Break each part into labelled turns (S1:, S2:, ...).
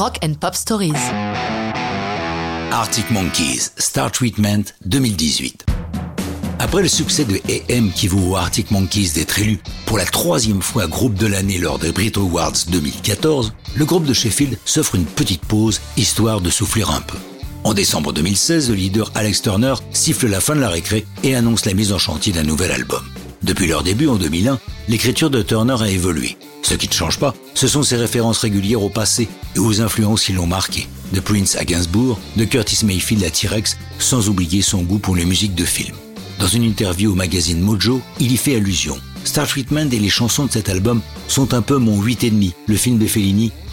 S1: Rock and Pop Stories.
S2: Arctic Monkeys, Star Treatment 2018. Après le succès de AM qui aux Arctic Monkeys d'être élu pour la troisième fois groupe de l'année lors des Brit Awards 2014, le groupe de Sheffield s'offre une petite pause histoire de souffler un peu. En décembre 2016, le leader Alex Turner siffle la fin de la récré et annonce la mise en chantier d'un nouvel album. Depuis leur début en 2001, l'écriture de Turner a évolué. Ce qui ne change pas, ce sont ses références régulières au passé et aux influences qui l'ont marqué. De Prince à Gainsbourg, de Curtis Mayfield à T-Rex, sans oublier son goût pour les musiques de film. Dans une interview au magazine Mojo, il y fait allusion. Star Treatment et les chansons de cet album sont un peu mon 8,5, le film de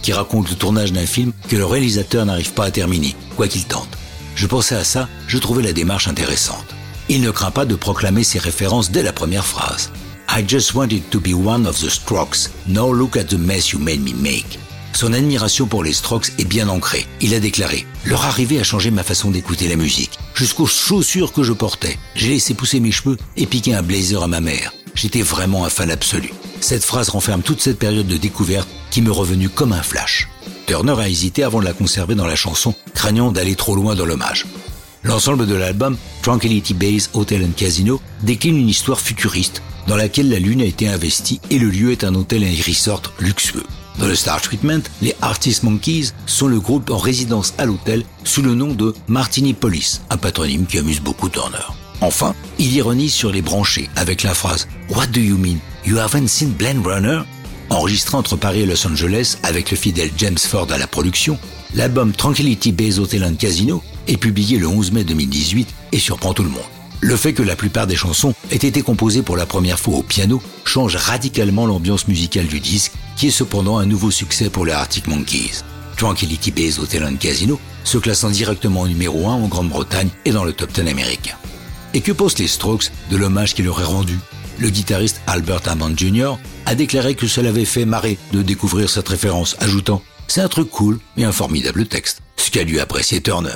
S2: qui raconte le tournage d'un film que le réalisateur n'arrive pas à terminer, quoi qu'il tente. Je pensais à ça, je trouvais la démarche intéressante. Il ne craint pas de proclamer ses références dès la première phrase. I just wanted to be one of the Strokes. Now look at the mess you made me make. Son admiration pour les Strokes est bien ancrée. Il a déclaré Leur arrivée a changé ma façon d'écouter la musique, jusqu'aux chaussures que je portais. J'ai laissé pousser mes cheveux et piqué un blazer à ma mère. J'étais vraiment un fan absolu. Cette phrase renferme toute cette période de découverte qui me revenue comme un flash. Turner a hésité avant de la conserver dans la chanson, craignant d'aller trop loin dans l'hommage. L'ensemble de l'album, Tranquility Base Hotel and Casino, décline une histoire futuriste dans laquelle la Lune a été investie et le lieu est un hôtel et resort luxueux. Dans le Star Treatment, les Artist Monkeys sont le groupe en résidence à l'hôtel sous le nom de Martini Police, un patronyme qui amuse beaucoup Turner. Enfin, il ironise sur les branchés avec la phrase What do you mean? You haven't seen Blade Runner? Enregistré entre Paris et Los Angeles avec le fidèle James Ford à la production, l'album Tranquility Base Hotel and Casino est publié le 11 mai 2018 et surprend tout le monde. Le fait que la plupart des chansons aient été composées pour la première fois au piano change radicalement l'ambiance musicale du disque, qui est cependant un nouveau succès pour les Arctic Monkeys. Tranquility Base Hotel and Casino se classant directement numéro 1 en Grande-Bretagne et dans le top 10 américain. Et que pensent les Strokes de l'hommage qu'il leur rendu? Le guitariste Albert Hammond Jr. a déclaré que cela avait fait marrer de découvrir cette référence, ajoutant « C'est un truc cool et un formidable texte », ce qu'a dû apprécier Turner.